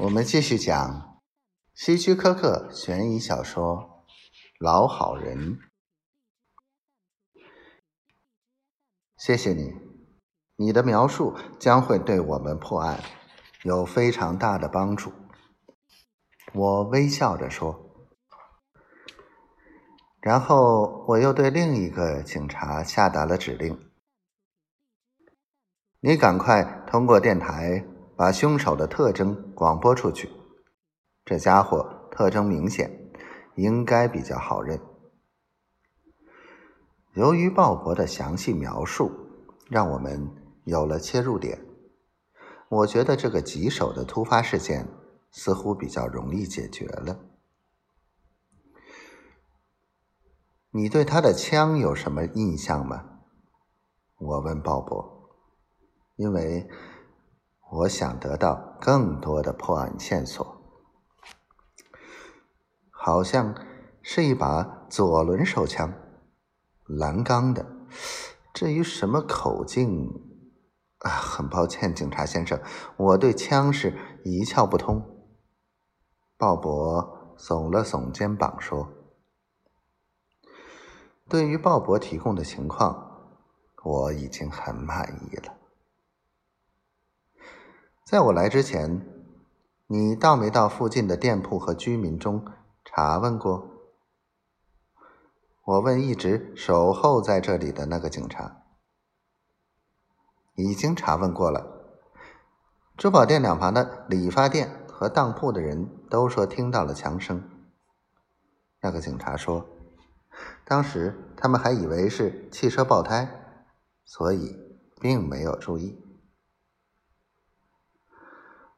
我们继续讲希区柯克悬疑小说《老好人》。谢谢你，你的描述将会对我们破案有非常大的帮助。我微笑着说。然后我又对另一个警察下达了指令：“你赶快通过电台。”把凶手的特征广播出去。这家伙特征明显，应该比较好认。由于鲍勃的详细描述，让我们有了切入点。我觉得这个棘手的突发事件似乎比较容易解决了。你对他的枪有什么印象吗？我问鲍勃，因为。我想得到更多的破案线索，好像是一把左轮手枪，蓝钢的。至于什么口径，啊，很抱歉，警察先生，我对枪是一窍不通。鲍勃耸了耸肩膀说：“对于鲍勃提供的情况，我已经很满意了。”在我来之前，你到没到附近的店铺和居民中查问过？我问一直守候在这里的那个警察。已经查问过了。珠宝店两旁的理发店和当铺的人都说听到了枪声。那个警察说，当时他们还以为是汽车爆胎，所以并没有注意。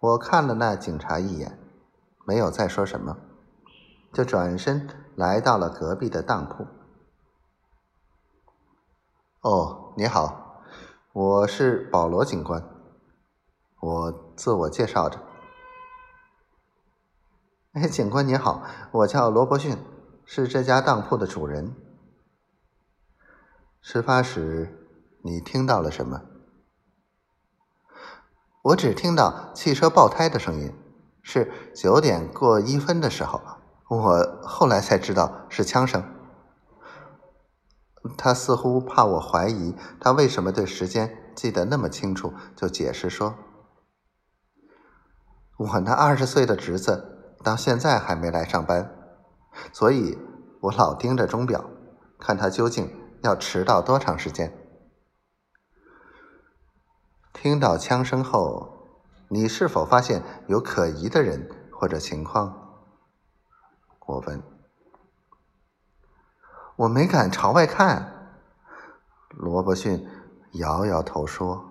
我看了那警察一眼，没有再说什么，就转身来到了隔壁的当铺。哦，你好，我是保罗警官。我自我介绍着。哎，警官你好，我叫罗伯逊，是这家当铺的主人。事发时，你听到了什么？我只听到汽车爆胎的声音，是九点过一分的时候。我后来才知道是枪声。他似乎怕我怀疑他为什么对时间记得那么清楚，就解释说：“我那二十岁的侄子到现在还没来上班，所以我老盯着钟表，看他究竟要迟到多长时间。”听到枪声后，你是否发现有可疑的人或者情况？我问。我没敢朝外看。罗伯逊摇摇头说：“